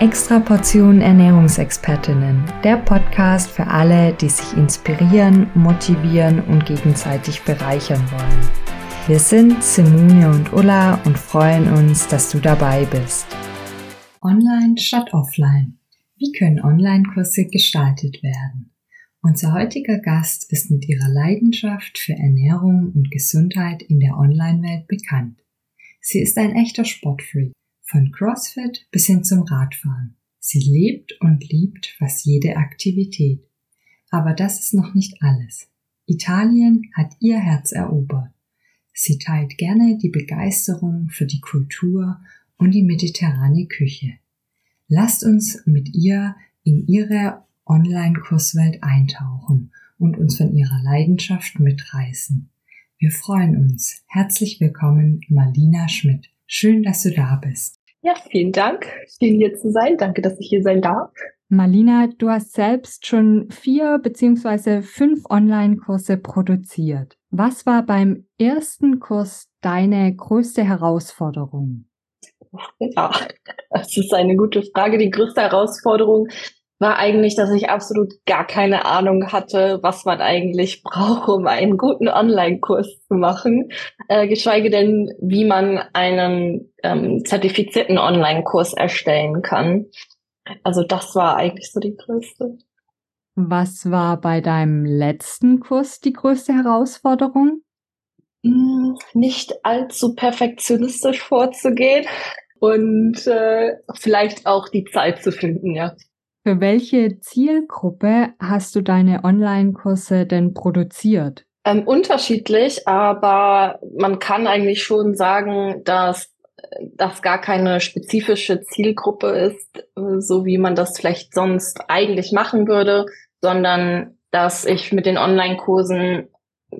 Extra Portion Ernährungsexpertinnen, der Podcast für alle, die sich inspirieren, motivieren und gegenseitig bereichern wollen. Wir sind Simone und Ulla und freuen uns, dass du dabei bist. Online statt offline. Wie können Online-Kurse gestaltet werden? Unser heutiger Gast ist mit ihrer Leidenschaft für Ernährung und Gesundheit in der Online-Welt bekannt. Sie ist ein echter Sportfreak von CrossFit bis hin zum Radfahren. Sie lebt und liebt fast jede Aktivität. Aber das ist noch nicht alles. Italien hat ihr Herz erobert. Sie teilt gerne die Begeisterung für die Kultur und die mediterrane Küche. Lasst uns mit ihr in ihre Online-Kurswelt eintauchen und uns von ihrer Leidenschaft mitreißen. Wir freuen uns. Herzlich willkommen, Marlina Schmidt. Schön, dass du da bist. Ja, vielen Dank, schön hier zu sein. Danke, dass ich hier sein darf. Marlina, du hast selbst schon vier beziehungsweise fünf Online-Kurse produziert. Was war beim ersten Kurs deine größte Herausforderung? Ja, das ist eine gute Frage. Die größte Herausforderung war eigentlich, dass ich absolut gar keine Ahnung hatte, was man eigentlich braucht, um einen guten Online-Kurs zu machen, äh, geschweige denn, wie man einen ähm, zertifizierten Online-Kurs erstellen kann. Also das war eigentlich so die größte. Was war bei deinem letzten Kurs die größte Herausforderung? Hm, nicht allzu perfektionistisch vorzugehen und äh, vielleicht auch die Zeit zu finden, ja. Für welche Zielgruppe hast du deine Online-Kurse denn produziert? Ähm, unterschiedlich, aber man kann eigentlich schon sagen, dass das gar keine spezifische Zielgruppe ist, so wie man das vielleicht sonst eigentlich machen würde, sondern dass ich mit den Online-Kursen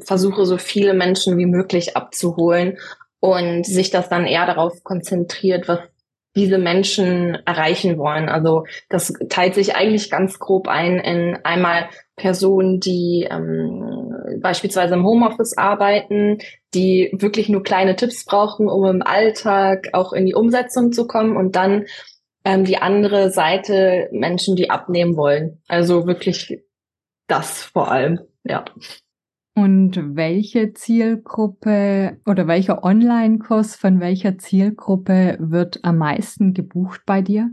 versuche, so viele Menschen wie möglich abzuholen und sich das dann eher darauf konzentriert, was diese Menschen erreichen wollen. Also das teilt sich eigentlich ganz grob ein in einmal Personen, die ähm, beispielsweise im Homeoffice arbeiten, die wirklich nur kleine Tipps brauchen, um im Alltag auch in die Umsetzung zu kommen und dann ähm, die andere Seite Menschen, die abnehmen wollen. Also wirklich das vor allem, ja. Und welche Zielgruppe oder welcher Online-Kurs von welcher Zielgruppe wird am meisten gebucht bei dir?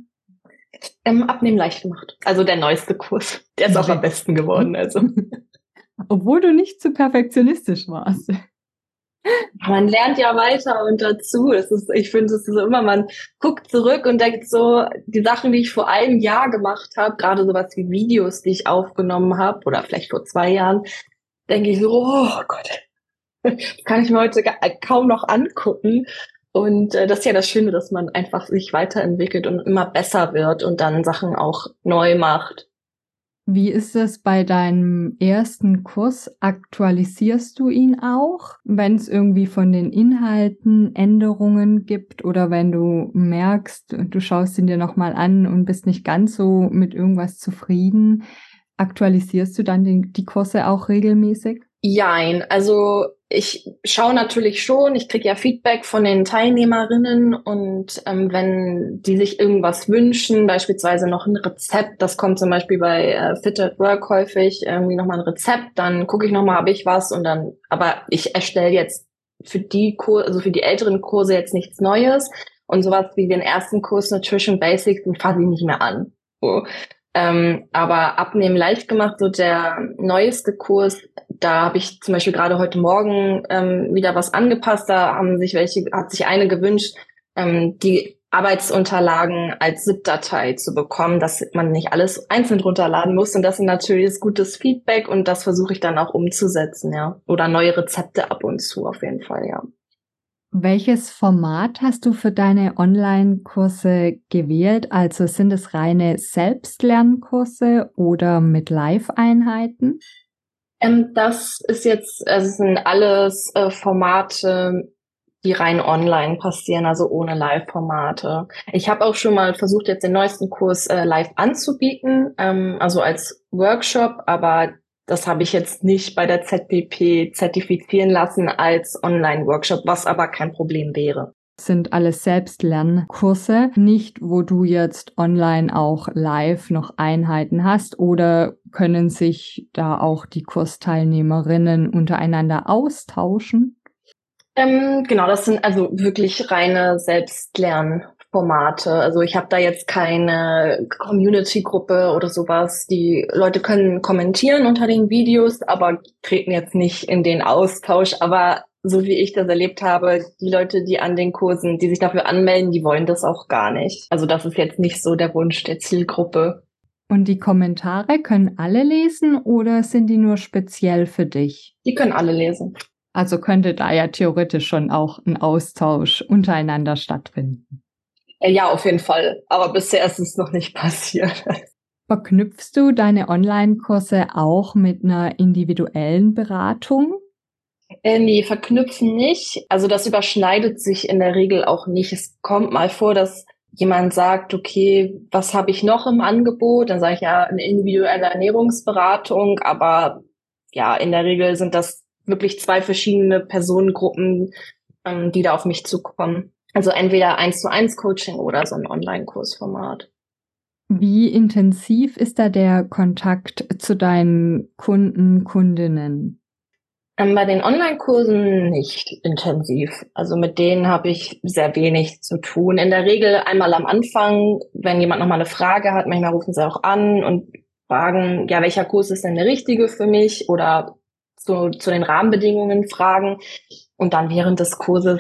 Ähm, Abnehmen leicht gemacht. Also der neueste Kurs. Der ist auch am besten geworden. Also. Obwohl du nicht zu perfektionistisch warst. Man lernt ja weiter und dazu. Es ist, ich finde, es ist so immer, man guckt zurück und denkt so, die Sachen, die ich vor einem Jahr gemacht habe, gerade sowas wie Videos, die ich aufgenommen habe, oder vielleicht vor zwei Jahren, denke ich so, oh Gott, kann ich mir heute kaum noch angucken. Und äh, das ist ja das Schöne, dass man einfach sich weiterentwickelt und immer besser wird und dann Sachen auch neu macht. Wie ist es bei deinem ersten Kurs? Aktualisierst du ihn auch, wenn es irgendwie von den Inhalten Änderungen gibt oder wenn du merkst, du schaust ihn dir nochmal an und bist nicht ganz so mit irgendwas zufrieden? Aktualisierst du dann den, die Kurse auch regelmäßig? Jein, also ich schaue natürlich schon, ich kriege ja Feedback von den Teilnehmerinnen und ähm, wenn die sich irgendwas wünschen, beispielsweise noch ein Rezept, das kommt zum Beispiel bei äh, Fit at Work häufig, irgendwie nochmal ein Rezept, dann gucke ich nochmal, habe ich was und dann, aber ich erstelle jetzt für die Kurse, also für die älteren Kurse jetzt nichts Neues und sowas wie den ersten Kurs Nutrition Basics, den fasse ich nicht mehr an. So. Ähm, aber Abnehmen leicht gemacht, so der neueste Kurs, da habe ich zum Beispiel gerade heute Morgen ähm, wieder was angepasst. Da haben sich welche, hat sich eine gewünscht, ähm, die Arbeitsunterlagen als ZIP-Datei zu bekommen, dass man nicht alles einzeln runterladen muss. Und das ist natürlich gutes Feedback und das versuche ich dann auch umzusetzen, ja. Oder neue Rezepte ab und zu auf jeden Fall, ja. Welches Format hast du für deine Online-Kurse gewählt? Also sind es reine Selbstlernkurse oder mit Live-Einheiten? Ähm, das ist jetzt, also sind alles äh, Formate, die rein online passieren, also ohne Live-Formate. Ich habe auch schon mal versucht, jetzt den neuesten Kurs äh, live anzubieten, ähm, also als Workshop, aber das habe ich jetzt nicht bei der ZPP zertifizieren lassen als Online-Workshop, was aber kein Problem wäre. sind alles Selbstlernkurse, nicht wo du jetzt online auch live noch Einheiten hast oder können sich da auch die Kursteilnehmerinnen untereinander austauschen? Ähm, genau, das sind also wirklich reine Selbstlernformate. Also ich habe da jetzt keine Community-Gruppe oder sowas. Die Leute können kommentieren unter den Videos, aber treten jetzt nicht in den Austausch. Aber so wie ich das erlebt habe, die Leute, die an den Kursen, die sich dafür anmelden, die wollen das auch gar nicht. Also das ist jetzt nicht so der Wunsch der Zielgruppe. Und die Kommentare können alle lesen oder sind die nur speziell für dich? Die können alle lesen. Also könnte da ja theoretisch schon auch ein Austausch untereinander stattfinden. Äh, ja, auf jeden Fall. Aber bisher ist es noch nicht passiert. Verknüpfst du deine Online-Kurse auch mit einer individuellen Beratung? Äh, nee, verknüpfen nicht. Also das überschneidet sich in der Regel auch nicht. Es kommt mal vor, dass jemand sagt, okay, was habe ich noch im Angebot? Dann sage ich ja eine individuelle Ernährungsberatung, aber ja, in der Regel sind das wirklich zwei verschiedene Personengruppen, ähm, die da auf mich zukommen. Also entweder eins zu eins Coaching oder so ein Online-Kursformat. Wie intensiv ist da der Kontakt zu deinen Kunden, Kundinnen? Ähm, bei den Online-Kursen nicht intensiv. Also mit denen habe ich sehr wenig zu tun. In der Regel einmal am Anfang, wenn jemand nochmal eine Frage hat, manchmal rufen sie auch an und fragen, ja, welcher Kurs ist denn der richtige für mich oder zu, zu den Rahmenbedingungen fragen. Und dann während des Kurses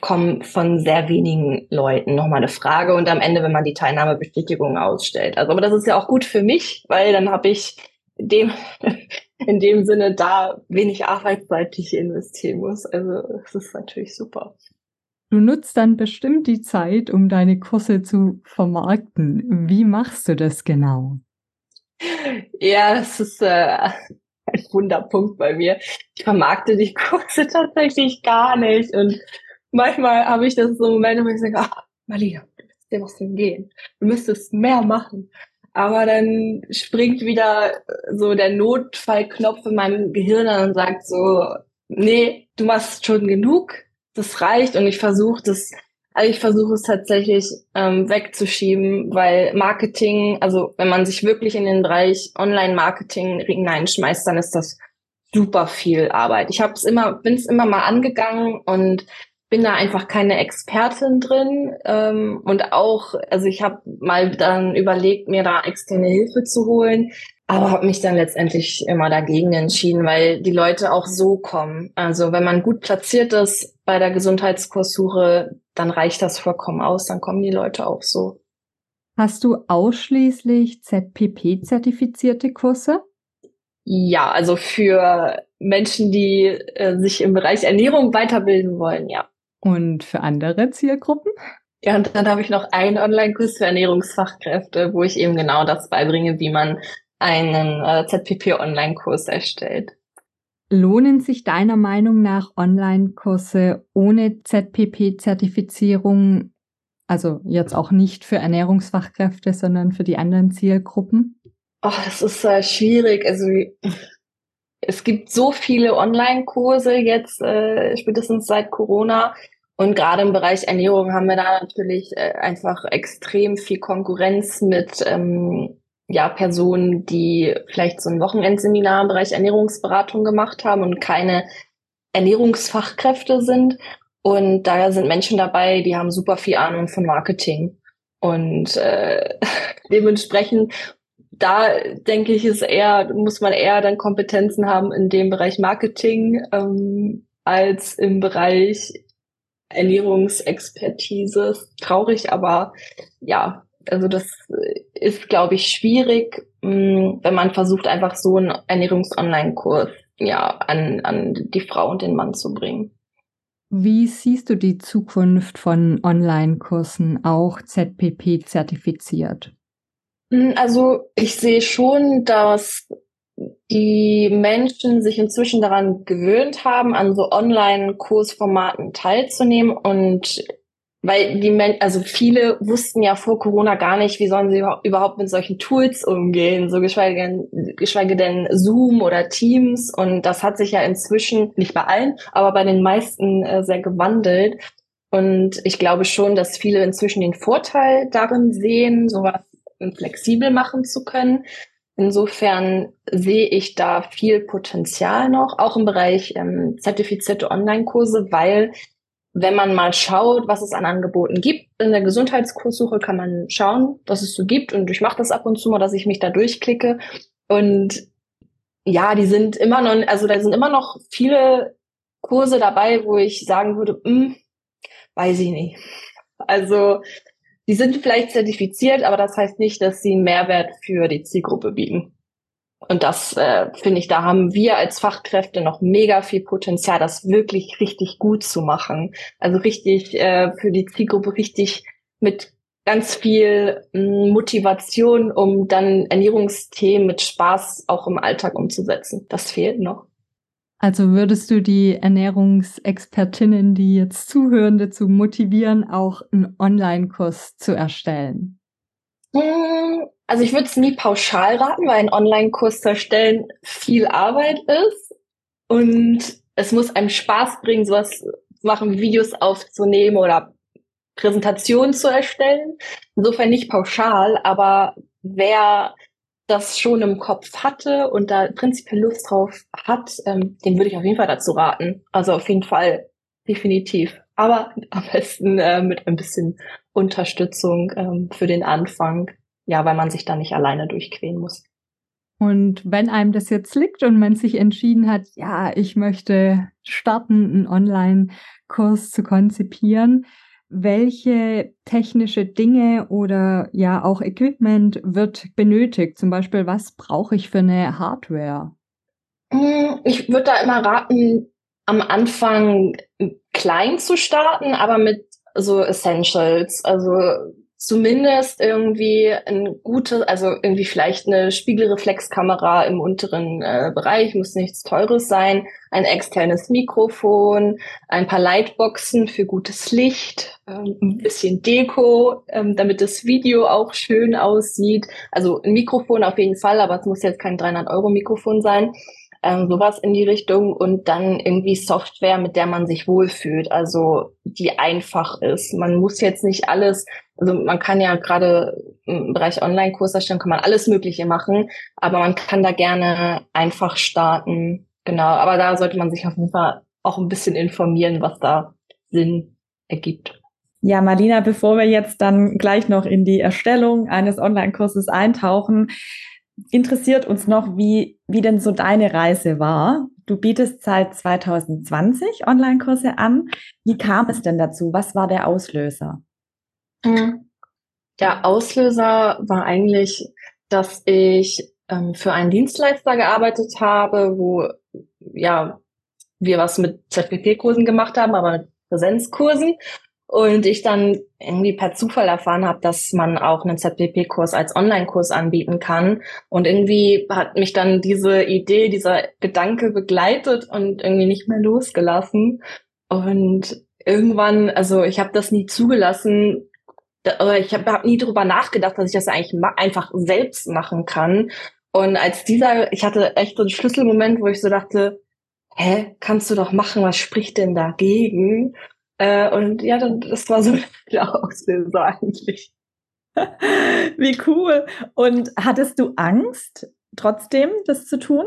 kommen von sehr wenigen Leuten nochmal eine Frage und am Ende, wenn man die Teilnahmebestätigung ausstellt. Also, aber das ist ja auch gut für mich, weil dann habe ich dem in dem Sinne da wenig Arbeitszeit, die ich investieren muss. Also es ist natürlich super. Du nutzt dann bestimmt die Zeit, um deine Kurse zu vermarkten. Wie machst du das genau? Ja, das ist äh, ein Wunderpunkt bei mir. Ich vermarkte die Kurse tatsächlich gar nicht. Und manchmal habe ich das so Momente, wo ich sage, ach, Malia, du müsstest dir was hingehen. Du müsstest mehr machen. Aber dann springt wieder so der Notfallknopf in meinem Gehirn an und sagt so, nee, du machst schon genug, das reicht und ich versuche das, also ich versuche es tatsächlich ähm, wegzuschieben, weil Marketing, also wenn man sich wirklich in den Bereich Online-Marketing hineinschmeißt, dann ist das super viel Arbeit. Ich habe es immer, bin es immer mal angegangen und bin da einfach keine Expertin drin ähm, und auch, also ich habe mal dann überlegt, mir da externe Hilfe zu holen, aber habe mich dann letztendlich immer dagegen entschieden, weil die Leute auch so kommen. Also wenn man gut platziert ist bei der Gesundheitskurssuche, dann reicht das vollkommen aus, dann kommen die Leute auch so. Hast du ausschließlich ZPP-zertifizierte Kurse? Ja, also für Menschen, die äh, sich im Bereich Ernährung weiterbilden wollen, ja. Und für andere Zielgruppen? Ja, und dann habe ich noch einen Online-Kurs für Ernährungsfachkräfte, wo ich eben genau das beibringe, wie man einen äh, ZPP-Online-Kurs erstellt. Lohnen sich deiner Meinung nach Online-Kurse ohne ZPP-Zertifizierung, also jetzt auch nicht für Ernährungsfachkräfte, sondern für die anderen Zielgruppen? Oh, das ist äh, schwierig. Also es gibt so viele Online-Kurse jetzt, äh, spätestens seit Corona. Und gerade im Bereich Ernährung haben wir da natürlich äh, einfach extrem viel Konkurrenz mit ähm, ja, Personen, die vielleicht so ein Wochenendseminar im Bereich Ernährungsberatung gemacht haben und keine Ernährungsfachkräfte sind. Und da sind Menschen dabei, die haben super viel Ahnung von Marketing. Und äh, dementsprechend, da denke ich, ist eher, muss man eher dann Kompetenzen haben in dem Bereich Marketing ähm, als im Bereich Ernährungsexpertise. Traurig, aber ja, also das ist, glaube ich, schwierig, mm, wenn man versucht, einfach so einen Ernährungs-Online-Kurs ja, an, an die Frau und den Mann zu bringen. Wie siehst du die Zukunft von Online-Kursen, auch ZPP zertifiziert? Mm, also ich sehe schon, dass die Menschen sich inzwischen daran gewöhnt haben, an so Online-Kursformaten teilzunehmen und weil die Men also viele wussten ja vor Corona gar nicht, wie sollen sie überhaupt mit solchen Tools umgehen, so geschweige denn, geschweige denn Zoom oder Teams. Und das hat sich ja inzwischen, nicht bei allen, aber bei den meisten äh, sehr gewandelt. Und ich glaube schon, dass viele inzwischen den Vorteil darin sehen, sowas flexibel machen zu können. Insofern sehe ich da viel Potenzial noch, auch im Bereich ähm, zertifizierte Online-Kurse, weil wenn man mal schaut, was es an Angeboten gibt, in der Gesundheitskurssuche kann man schauen, was es so gibt. Und ich mache das ab und zu mal, dass ich mich da durchklicke. Und ja, die sind immer noch, also da sind immer noch viele Kurse dabei, wo ich sagen würde, hm, weiß ich nicht. Also die sind vielleicht zertifiziert, aber das heißt nicht, dass sie einen Mehrwert für die Zielgruppe bieten. Und das äh, finde ich, da haben wir als Fachkräfte noch mega viel Potenzial, das wirklich richtig gut zu machen. Also richtig äh, für die Zielgruppe richtig mit ganz viel hm, Motivation, um dann Ernährungsthemen mit Spaß auch im Alltag umzusetzen. Das fehlt noch. Also würdest du die Ernährungsexpertinnen, die jetzt zuhören, dazu motivieren, auch einen Online-Kurs zu erstellen? Hm, also ich würde es nie pauschal raten, weil ein Online-Kurs zu erstellen viel Arbeit ist und es muss einem Spaß bringen, sowas zu machen, Videos aufzunehmen oder Präsentationen zu erstellen. Insofern nicht pauschal, aber wer das schon im Kopf hatte und da prinzipiell Lust drauf hat, ähm, den würde ich auf jeden Fall dazu raten. Also auf jeden Fall, definitiv. Aber am besten äh, mit ein bisschen Unterstützung ähm, für den Anfang. Ja, weil man sich da nicht alleine durchqueren muss. Und wenn einem das jetzt liegt und man sich entschieden hat, ja, ich möchte starten, einen Online-Kurs zu konzipieren, welche technische Dinge oder ja auch Equipment wird benötigt? Zum Beispiel, was brauche ich für eine Hardware? Hm, ich würde da immer raten, am Anfang klein zu starten, aber mit so Essentials. Also zumindest irgendwie ein gutes, also irgendwie vielleicht eine Spiegelreflexkamera im unteren äh, Bereich, muss nichts Teures sein, ein externes Mikrofon, ein paar Lightboxen für gutes Licht, ähm, ein bisschen Deko, ähm, damit das Video auch schön aussieht. Also ein Mikrofon auf jeden Fall, aber es muss jetzt kein 300 Euro Mikrofon sein ähm, sowas in die Richtung und dann irgendwie Software, mit der man sich wohlfühlt, also die einfach ist. Man muss jetzt nicht alles, also man kann ja gerade im Bereich Online-Kurs erstellen, kann man alles Mögliche machen, aber man kann da gerne einfach starten. Genau, aber da sollte man sich auf jeden Fall auch ein bisschen informieren, was da Sinn ergibt. Ja, Marlina, bevor wir jetzt dann gleich noch in die Erstellung eines Online-Kurses eintauchen, interessiert uns noch, wie, wie denn so deine Reise war. Du bietest seit 2020 Online-Kurse an. Wie kam es denn dazu? Was war der Auslöser? Mhm. Der Auslöser war eigentlich, dass ich ähm, für einen Dienstleister gearbeitet habe, wo ja wir was mit ZPP-Kursen gemacht haben, aber mit Präsenzkursen. Und ich dann irgendwie per Zufall erfahren habe, dass man auch einen ZPP-Kurs als Online-Kurs anbieten kann. Und irgendwie hat mich dann diese Idee, dieser Gedanke begleitet und irgendwie nicht mehr losgelassen. Und irgendwann, also ich habe das nie zugelassen, ich habe hab nie darüber nachgedacht, dass ich das eigentlich einfach selbst machen kann. Und als dieser, ich hatte echt so einen Schlüsselmoment, wo ich so dachte, hä, kannst du doch machen, was spricht denn dagegen? Äh, und ja, dann, das war so der Auslöser eigentlich. Wie cool. Und hattest du Angst, trotzdem das zu tun?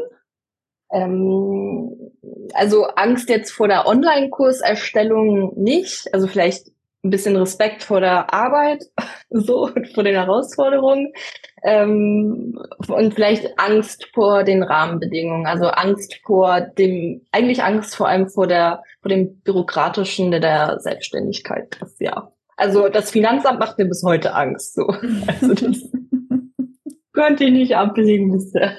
Ähm, also Angst jetzt vor der Online-Kurserstellung nicht. Also vielleicht ein bisschen Respekt vor der Arbeit, so und vor den Herausforderungen ähm, und vielleicht Angst vor den Rahmenbedingungen, also Angst vor dem, eigentlich Angst vor allem vor der, vor dem bürokratischen der Selbstständigkeit. Das, ja, also das Finanzamt macht mir bis heute Angst, so. Also das könnte ich nicht ablegen bisher.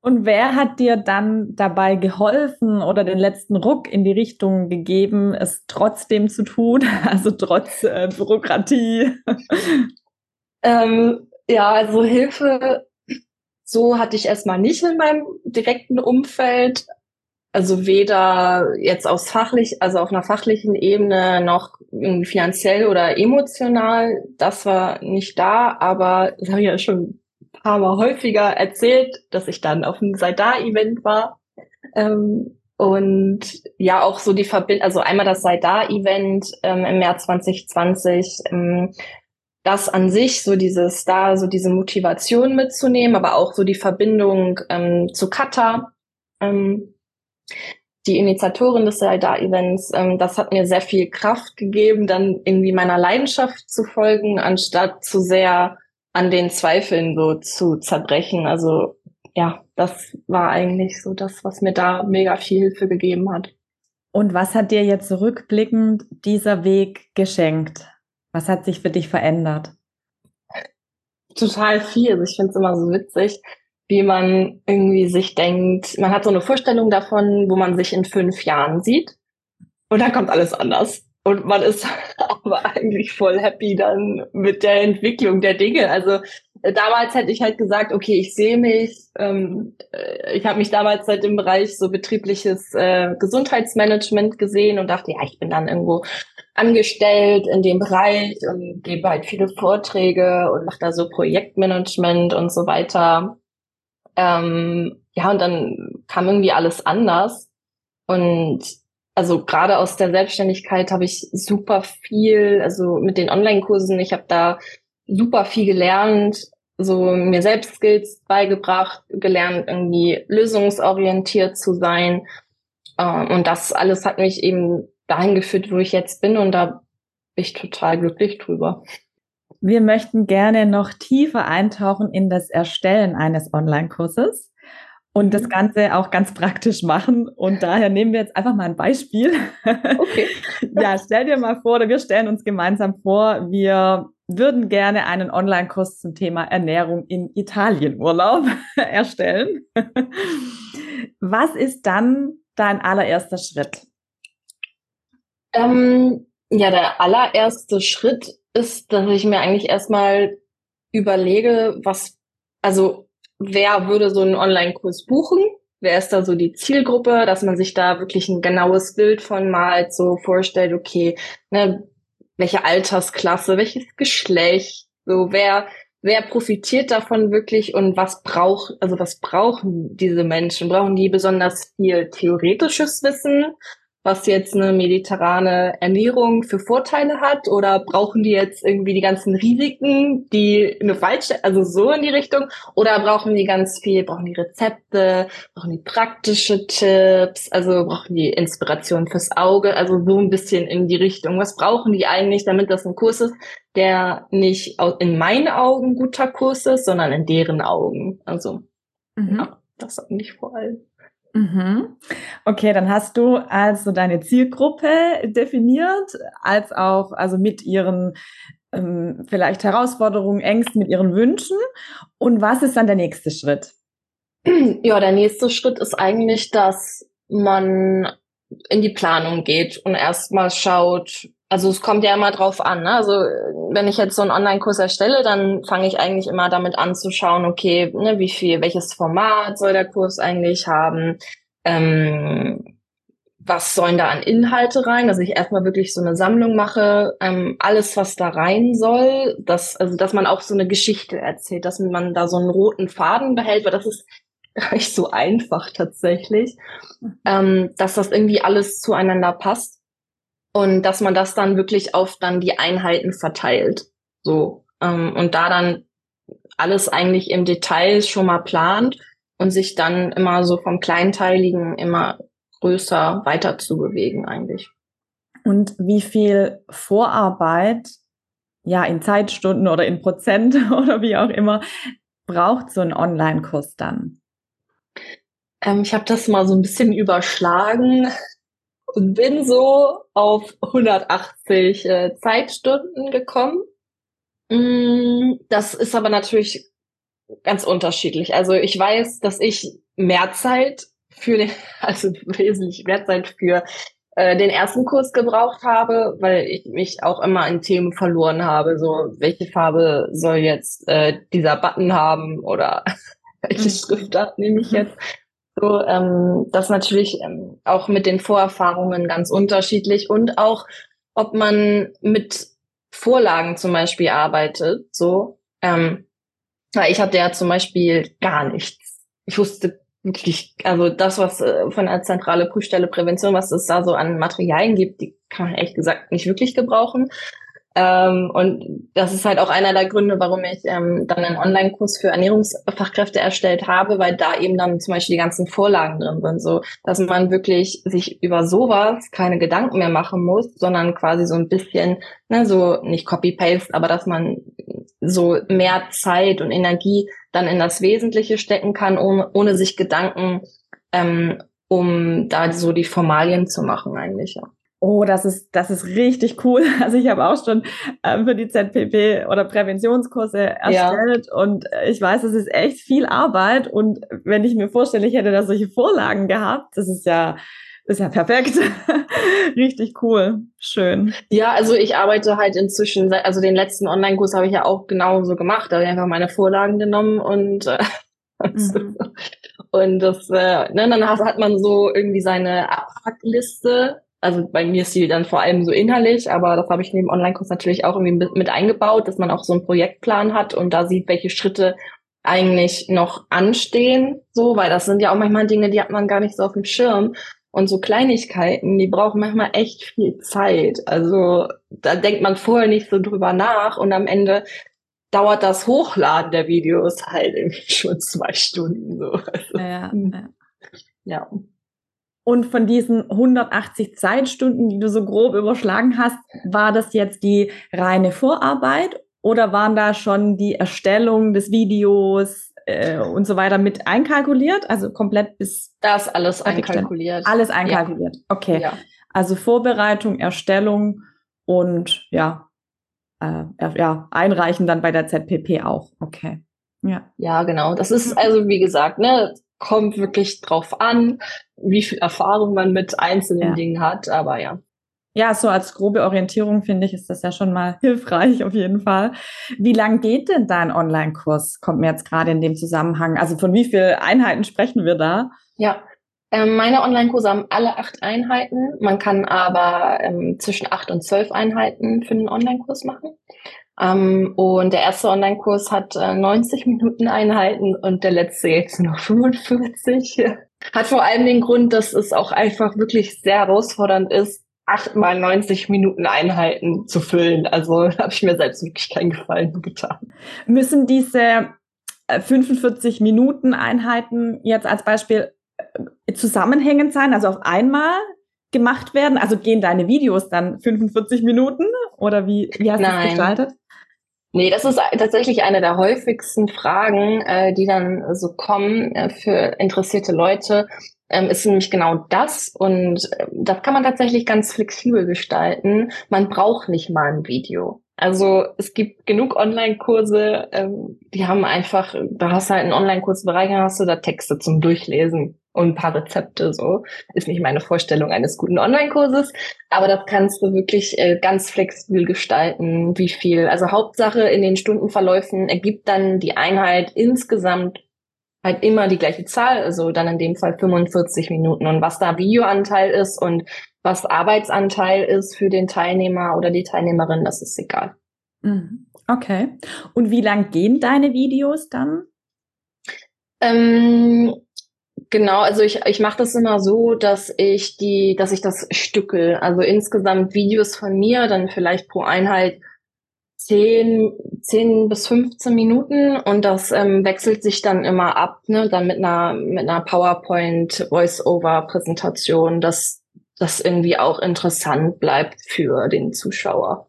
Und wer hat dir dann dabei geholfen oder den letzten Ruck in die Richtung gegeben, es trotzdem zu tun, also trotz äh, Bürokratie? Ähm, ja, also Hilfe, so hatte ich erstmal nicht in meinem direkten Umfeld. Also weder jetzt aus fachlich, also auf einer fachlichen Ebene noch finanziell oder emotional. Das war nicht da, aber das habe ich ja schon paar Mal häufiger erzählt, dass ich dann auf einem Saidar-Event war. Ähm, Und ja, auch so die Verbindung, also einmal das Sei da-Event ähm, im März 2020, ähm, das an sich, so dieses da, so diese Motivation mitzunehmen, aber auch so die Verbindung ähm, zu Kata, ähm, die Initiatorin des Sei da-Events, ähm, das hat mir sehr viel Kraft gegeben, dann irgendwie meiner Leidenschaft zu folgen, anstatt zu sehr an den Zweifeln so zu zerbrechen. Also ja, das war eigentlich so das, was mir da mega viel Hilfe gegeben hat. Und was hat dir jetzt rückblickend dieser Weg geschenkt? Was hat sich für dich verändert? Total viel. Also ich finde es immer so witzig, wie man irgendwie sich denkt, man hat so eine Vorstellung davon, wo man sich in fünf Jahren sieht. Und dann kommt alles anders. Und man ist aber eigentlich voll happy dann mit der Entwicklung der Dinge. Also äh, damals hätte ich halt gesagt, okay, ich sehe mich, ähm, äh, ich habe mich damals halt im Bereich so betriebliches äh, Gesundheitsmanagement gesehen und dachte, ja, ich bin dann irgendwo angestellt in dem Bereich und gebe halt viele Vorträge und mache da so Projektmanagement und so weiter. Ähm, ja, und dann kam irgendwie alles anders. Und also gerade aus der Selbstständigkeit habe ich super viel, also mit den Online-Kursen, ich habe da super viel gelernt, so mir selbst Skills beigebracht, gelernt, irgendwie lösungsorientiert zu sein. Ähm, und das alles hat mich eben dahin geführt, wo ich jetzt bin. Und da bin ich total glücklich drüber. Wir möchten gerne noch tiefer eintauchen in das Erstellen eines Online-Kurses und das mhm. Ganze auch ganz praktisch machen. Und daher nehmen wir jetzt einfach mal ein Beispiel. Okay. ja, stell dir mal vor, oder wir stellen uns gemeinsam vor, wir würden gerne einen Online-Kurs zum Thema Ernährung in Italienurlaub erstellen. Was ist dann dein allererster Schritt? Ähm, ja, der allererste Schritt ist, dass ich mir eigentlich erstmal überlege, was, also wer würde so einen Online-Kurs buchen? Wer ist da so die Zielgruppe, dass man sich da wirklich ein genaues Bild von malt, so vorstellt, okay, ne, welche Altersklasse, welches Geschlecht, so wer wer profitiert davon wirklich und was braucht, also was brauchen diese Menschen? Brauchen die besonders viel theoretisches Wissen? Was jetzt eine mediterrane Ernährung für Vorteile hat? Oder brauchen die jetzt irgendwie die ganzen Risiken, die eine falsche, also so in die Richtung? Oder brauchen die ganz viel, brauchen die Rezepte, brauchen die praktische Tipps, also brauchen die Inspiration fürs Auge, also so ein bisschen in die Richtung. Was brauchen die eigentlich, damit das ein Kurs ist, der nicht in meinen Augen guter Kurs ist, sondern in deren Augen? Also, mhm. ja, das eigentlich vor allem. Mhm. Okay, dann hast du also deine Zielgruppe definiert, als auch also mit ihren ähm, vielleicht Herausforderungen, Ängsten, mit ihren Wünschen. Und was ist dann der nächste Schritt? Ja, der nächste Schritt ist eigentlich, dass man in die Planung geht und erstmal schaut, also es kommt ja immer drauf an. Ne? Also wenn ich jetzt so einen Online-Kurs erstelle, dann fange ich eigentlich immer damit an zu schauen, okay, ne, wie viel, welches Format soll der Kurs eigentlich haben? Ähm, was sollen da an Inhalte rein, dass ich erstmal wirklich so eine Sammlung mache, ähm, alles, was da rein soll, dass, also dass man auch so eine Geschichte erzählt, dass man da so einen roten Faden behält, weil das ist gar nicht so einfach tatsächlich, ähm, dass das irgendwie alles zueinander passt und dass man das dann wirklich auf dann die Einheiten verteilt. So. Ähm, und da dann alles eigentlich im Detail schon mal plant und sich dann immer so vom Kleinteiligen immer größer weiter zu bewegen eigentlich. Und wie viel Vorarbeit, ja, in Zeitstunden oder in Prozent oder wie auch immer, braucht so ein Online-Kurs dann? Ähm, ich habe das mal so ein bisschen überschlagen und bin so auf 180 äh, Zeitstunden gekommen. Mm, das ist aber natürlich ganz unterschiedlich. Also ich weiß, dass ich mehr Zeit für den, also wesentlich mehr Zeit für äh, den ersten Kurs gebraucht habe, weil ich mich auch immer in Themen verloren habe. So, welche Farbe soll jetzt äh, dieser Button haben oder welche mhm. Schriftart nehme ich jetzt? So, ähm, das natürlich ähm, auch mit den Vorerfahrungen ganz unterschiedlich und auch, ob man mit Vorlagen zum Beispiel arbeitet. So, ähm, weil ich hatte ja zum Beispiel gar nichts. Ich wusste wirklich, also das, was äh, von der zentrale Prüfstelle Prävention, was es da so an Materialien gibt, die kann man ehrlich gesagt nicht wirklich gebrauchen. Ähm, und das ist halt auch einer der Gründe, warum ich ähm, dann einen Online-Kurs für Ernährungsfachkräfte erstellt habe, weil da eben dann zum Beispiel die ganzen Vorlagen drin sind, so dass man wirklich sich über sowas keine Gedanken mehr machen muss, sondern quasi so ein bisschen, ne, so nicht Copy-Paste, aber dass man so mehr Zeit und Energie dann in das Wesentliche stecken kann, ohne, ohne sich Gedanken ähm, um da so die Formalien zu machen eigentlich. Ja. Oh, das ist, das ist richtig cool. Also ich habe auch schon ähm, für die ZPP oder Präventionskurse erstellt ja. und ich weiß, es ist echt viel Arbeit und wenn ich mir vorstelle, ich hätte da solche Vorlagen gehabt, das ist ja, ist ja perfekt. richtig cool. Schön. Ja, also ich arbeite halt inzwischen, also den letzten Online-Kurs habe ich ja auch genauso gemacht. Da habe ich einfach meine Vorlagen genommen und äh, mhm. und das, äh, ne, dann hat man so irgendwie seine Abhackliste also bei mir ist sie dann vor allem so innerlich, aber das habe ich dem Online-Kurs natürlich auch irgendwie mit eingebaut, dass man auch so einen Projektplan hat und da sieht, welche Schritte eigentlich noch anstehen, so, weil das sind ja auch manchmal Dinge, die hat man gar nicht so auf dem Schirm. Und so Kleinigkeiten, die brauchen manchmal echt viel Zeit. Also da denkt man vorher nicht so drüber nach und am Ende dauert das Hochladen der Videos halt irgendwie schon zwei Stunden. So. Also, ja, ja. ja. Und von diesen 180 Zeitstunden, die du so grob überschlagen hast, war das jetzt die reine Vorarbeit oder waren da schon die Erstellung des Videos äh, und so weiter mit einkalkuliert? Also komplett bis. Das alles einkalkuliert. Alles einkalkuliert. Ja. Okay. Ja. Also Vorbereitung, Erstellung und ja, äh, ja, einreichen dann bei der ZPP auch. Okay. Ja. Ja, genau. Das ist also, wie gesagt, ne, kommt wirklich drauf an, wie viel Erfahrung man mit einzelnen ja. Dingen hat, aber ja. Ja, so als grobe Orientierung finde ich, ist das ja schon mal hilfreich auf jeden Fall. Wie lang geht denn dein Online-Kurs? Kommt mir jetzt gerade in dem Zusammenhang. Also von wie vielen Einheiten sprechen wir da? Ja, ähm, meine Online-Kurse haben alle acht Einheiten. Man kann aber ähm, zwischen acht und zwölf Einheiten für einen Online-Kurs machen. Ähm, und der erste Online-Kurs hat äh, 90 Minuten Einheiten und der letzte jetzt noch 45. Hat vor allem den Grund, dass es auch einfach wirklich sehr herausfordernd ist, acht mal 90 Minuten Einheiten zu füllen. Also habe ich mir selbst wirklich keinen Gefallen getan. Müssen diese 45 äh, Minuten Einheiten jetzt als Beispiel äh, zusammenhängend sein, also auf einmal gemacht werden? Also gehen deine Videos dann 45 Minuten oder wie, wie hast du das gestaltet? Nee, das ist tatsächlich eine der häufigsten Fragen, äh, die dann so kommen äh, für interessierte Leute. Ähm, ist nämlich genau das und äh, das kann man tatsächlich ganz flexibel gestalten. Man braucht nicht mal ein Video. Also es gibt genug Online-Kurse, ähm, die haben einfach, da hast du halt einen Online-Kursbereich, dann hast du da Texte zum Durchlesen und ein paar Rezepte so. Ist nicht meine Vorstellung eines guten Online-Kurses, aber das kannst du wirklich äh, ganz flexibel gestalten, wie viel. Also Hauptsache in den Stundenverläufen ergibt dann die Einheit insgesamt halt immer die gleiche Zahl, also dann in dem Fall 45 Minuten. Und was da Videoanteil ist und was Arbeitsanteil ist für den Teilnehmer oder die Teilnehmerin, das ist egal. Mhm. Okay. Und wie lang gehen deine Videos dann? Ähm, Genau, also ich, ich mache das immer so, dass ich die, dass ich das stückel. Also insgesamt Videos von mir, dann vielleicht pro Einheit 10, 10 bis 15 Minuten und das ähm, wechselt sich dann immer ab, ne? Dann mit einer mit einer PowerPoint Voice-Over Präsentation, dass das irgendwie auch interessant bleibt für den Zuschauer.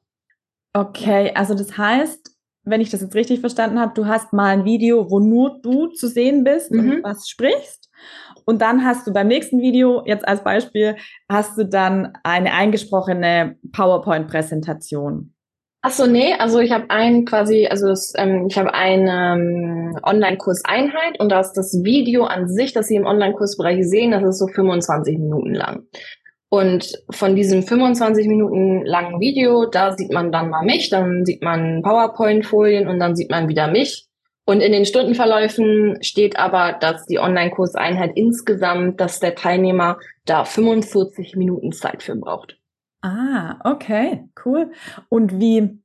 Okay, also das heißt, wenn ich das jetzt richtig verstanden habe, du hast mal ein Video, wo nur du zu sehen bist mhm. und was sprichst. Und dann hast du beim nächsten Video, jetzt als Beispiel, hast du dann eine eingesprochene PowerPoint-Präsentation. Ach so, nee, also ich habe einen quasi, also das, ähm, ich habe eine ähm, Online-Kurs-Einheit und da ist das Video an sich, das Sie im Online-Kursbereich sehen, das ist so 25 Minuten lang. Und von diesem 25 Minuten langen Video, da sieht man dann mal mich, dann sieht man PowerPoint-Folien und dann sieht man wieder mich. Und in den Stundenverläufen steht aber, dass die Online-Kurseinheit insgesamt, dass der Teilnehmer da 45 Minuten Zeit für braucht. Ah, okay, cool. Und wie,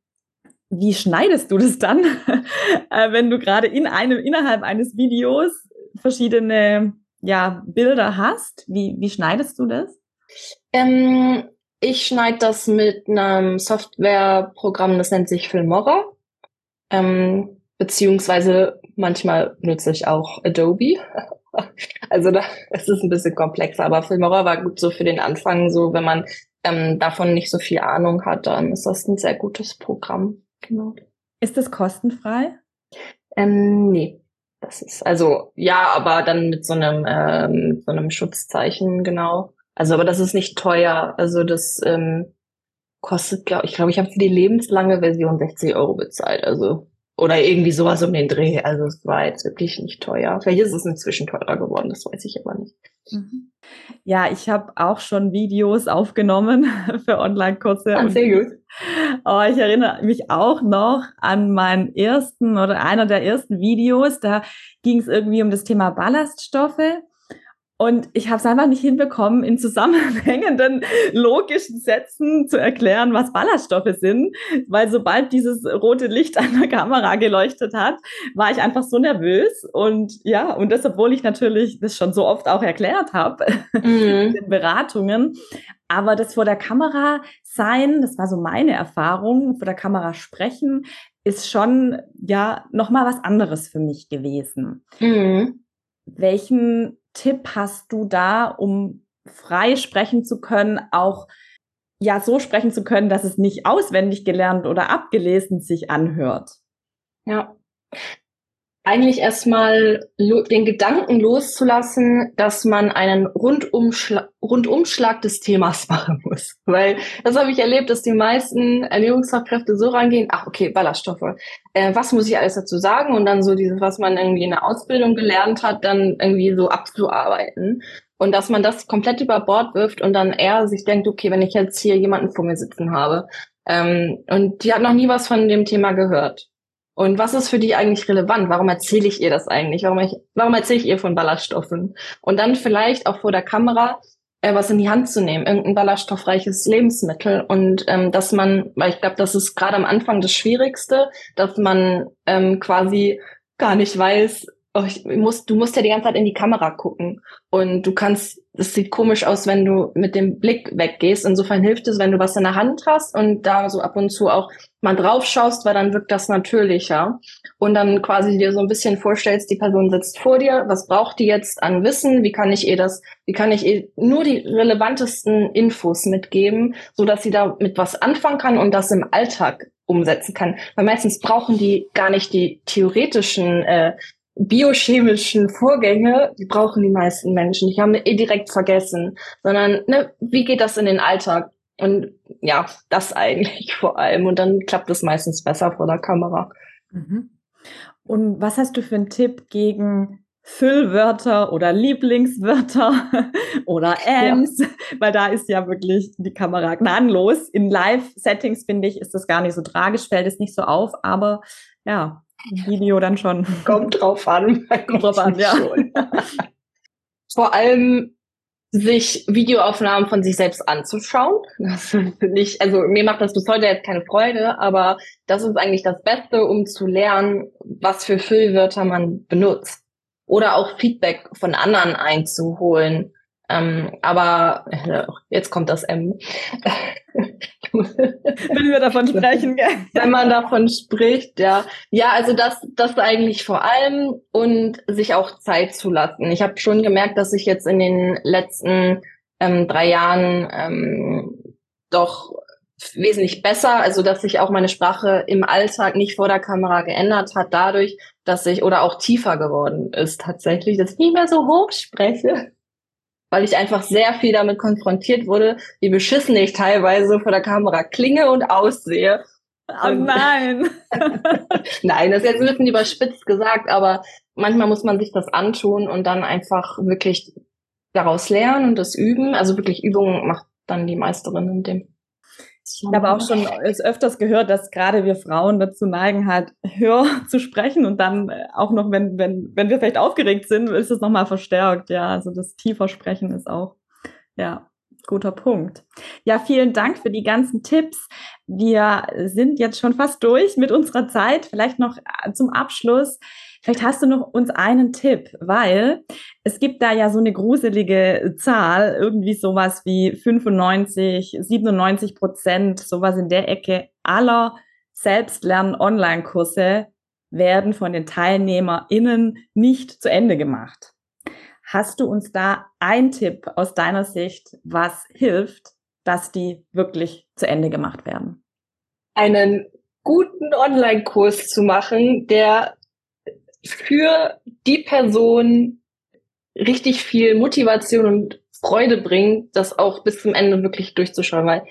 wie schneidest du das dann, äh, wenn du gerade in einem, innerhalb eines Videos verschiedene ja, Bilder hast? Wie, wie schneidest du das? Ähm, ich schneide das mit einem Softwareprogramm, das nennt sich Filmora. Ähm, beziehungsweise manchmal nutze ich auch Adobe. also da, es ist ein bisschen komplexer, aber Filmora war gut so für den Anfang, so wenn man ähm, davon nicht so viel Ahnung hat, dann ist das ein sehr gutes Programm. Genau. Ist das kostenfrei? Ähm, nee. Das ist also ja, aber dann mit so einem ähm, so einem Schutzzeichen genau. Also aber das ist nicht teuer. Also das ähm, kostet, glaube ich, glaube ich habe für die lebenslange Version 60 Euro bezahlt. Also oder irgendwie sowas um den Dreh. Also es war jetzt wirklich nicht teuer. Vielleicht ist es inzwischen teurer geworden, das weiß ich aber nicht. Mhm. Ja, ich habe auch schon Videos aufgenommen für Online-Kurse. Ah, sehr gut. Oh, ich erinnere mich auch noch an meinen ersten oder einer der ersten Videos. Da ging es irgendwie um das Thema Ballaststoffe. Und ich habe es einfach nicht hinbekommen, in zusammenhängenden logischen Sätzen zu erklären, was Ballaststoffe sind, weil sobald dieses rote Licht an der Kamera geleuchtet hat, war ich einfach so nervös. Und ja, und das, obwohl ich natürlich das schon so oft auch erklärt habe mhm. in den Beratungen. Aber das vor der Kamera sein, das war so meine Erfahrung, vor der Kamera sprechen, ist schon ja nochmal was anderes für mich gewesen. Mhm. Welchen Tipp hast du da, um frei sprechen zu können, auch ja so sprechen zu können, dass es nicht auswendig gelernt oder abgelesen sich anhört? Ja, eigentlich erstmal den Gedanken loszulassen, dass man einen Rundumschlag, Rundumschlag des Themas machen muss. Weil das habe ich erlebt, dass die meisten Ernährungsfachkräfte so rangehen, ach okay, Ballaststoffe, äh, was muss ich alles dazu sagen? Und dann so dieses, was man irgendwie in der Ausbildung gelernt hat, dann irgendwie so abzuarbeiten. Und dass man das komplett über Bord wirft und dann eher sich denkt, okay, wenn ich jetzt hier jemanden vor mir sitzen habe ähm, und die hat noch nie was von dem Thema gehört und was ist für die eigentlich relevant? Warum erzähle ich ihr das eigentlich? Warum, warum erzähle ich ihr von Ballaststoffen? Und dann vielleicht auch vor der Kamera äh, was in die Hand zu nehmen, irgendein ballaststoffreiches Lebensmittel. Und ähm, dass man, weil ich glaube, das ist gerade am Anfang das Schwierigste, dass man ähm, quasi gar nicht weiß, oh, ich muss, du musst ja die ganze Zeit in die Kamera gucken. Und du kannst, es sieht komisch aus, wenn du mit dem Blick weggehst. Insofern hilft es, wenn du was in der Hand hast und da so ab und zu auch mal drauf schaust, weil dann wirkt das natürlicher. Und dann quasi dir so ein bisschen vorstellst, die Person sitzt vor dir, was braucht die jetzt an Wissen, wie kann ich ihr das, wie kann ich ihr nur die relevantesten Infos mitgeben, so dass sie da mit was anfangen kann und das im Alltag umsetzen kann. Weil meistens brauchen die gar nicht die theoretischen äh, biochemischen Vorgänge, die brauchen die meisten Menschen. Die haben eh direkt vergessen, sondern ne, wie geht das in den Alltag? Und ja, das eigentlich vor allem. Und dann klappt es meistens besser vor der Kamera. Mhm. Und was hast du für einen Tipp gegen Füllwörter oder Lieblingswörter oder Ams? Ja. Weil da ist ja wirklich die Kamera gnadenlos. In Live-Settings, finde ich, ist das gar nicht so tragisch, fällt es nicht so auf. Aber ja, Video dann schon. Kommt drauf an. Kommt drauf an, ja. Vor allem sich Videoaufnahmen von sich selbst anzuschauen. Das finde ich, also mir macht das bis heute jetzt keine Freude, aber das ist eigentlich das Beste, um zu lernen, was für Füllwörter man benutzt. Oder auch Feedback von anderen einzuholen. Ähm, aber äh, jetzt kommt das M. Wenn wir davon sprechen, gell? Wenn man davon spricht, ja. Ja, also das, das eigentlich vor allem und sich auch Zeit zu lassen. Ich habe schon gemerkt, dass ich jetzt in den letzten ähm, drei Jahren ähm, doch wesentlich besser, also dass sich auch meine Sprache im Alltag nicht vor der Kamera geändert hat, dadurch, dass ich oder auch tiefer geworden ist tatsächlich, dass ich nicht mehr so hoch spreche weil ich einfach sehr viel damit konfrontiert wurde, wie beschissen ich teilweise vor der Kamera klinge und aussehe. Oh nein. nein, das ist jetzt ein bisschen überspitzt gesagt, aber manchmal muss man sich das antun und dann einfach wirklich daraus lernen und das üben. Also wirklich Übungen macht dann die Meisterin in dem ich habe auch schon öfters gehört, dass gerade wir Frauen dazu neigen, halt höher zu sprechen und dann äh, auch noch, wenn, wenn, wenn wir vielleicht aufgeregt sind, ist es nochmal verstärkt. Ja, also das tiefer Sprechen ist auch, ja, guter Punkt. Ja, vielen Dank für die ganzen Tipps. Wir sind jetzt schon fast durch mit unserer Zeit. Vielleicht noch äh, zum Abschluss. Vielleicht hast du noch uns einen Tipp, weil es gibt da ja so eine gruselige Zahl, irgendwie sowas wie 95, 97 Prozent, sowas in der Ecke aller Selbstlernen-Online-Kurse werden von den TeilnehmerInnen nicht zu Ende gemacht. Hast du uns da einen Tipp aus deiner Sicht, was hilft, dass die wirklich zu Ende gemacht werden? Einen guten Online-Kurs zu machen, der für die Person richtig viel Motivation und Freude bringt, das auch bis zum Ende wirklich durchzuschauen, weil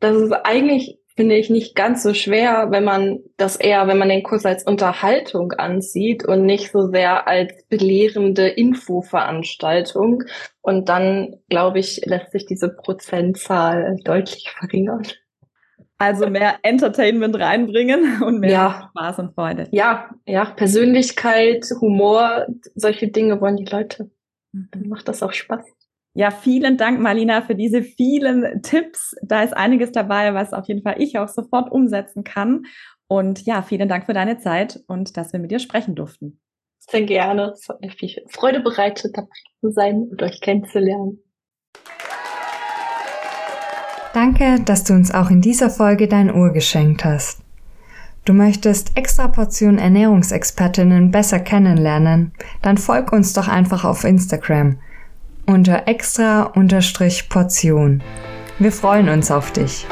das ist eigentlich, finde ich, nicht ganz so schwer, wenn man das eher, wenn man den Kurs als Unterhaltung ansieht und nicht so sehr als belehrende Infoveranstaltung. Und dann, glaube ich, lässt sich diese Prozentzahl deutlich verringern. Also mehr Entertainment reinbringen und mehr ja. Spaß und Freude. Ja, ja, Persönlichkeit, Humor, solche Dinge wollen die Leute. Dann macht das auch Spaß. Ja, vielen Dank, Marlina, für diese vielen Tipps. Da ist einiges dabei, was auf jeden Fall ich auch sofort umsetzen kann. Und ja, vielen Dank für deine Zeit und dass wir mit dir sprechen durften. Sehr gerne. Es hat mir viel Freude bereitet, dabei zu sein und euch kennenzulernen. Danke, dass du uns auch in dieser Folge dein Ohr geschenkt hast. Du möchtest extra Portionen Ernährungsexpertinnen besser kennenlernen? Dann folg uns doch einfach auf Instagram unter extra-portion. Wir freuen uns auf dich.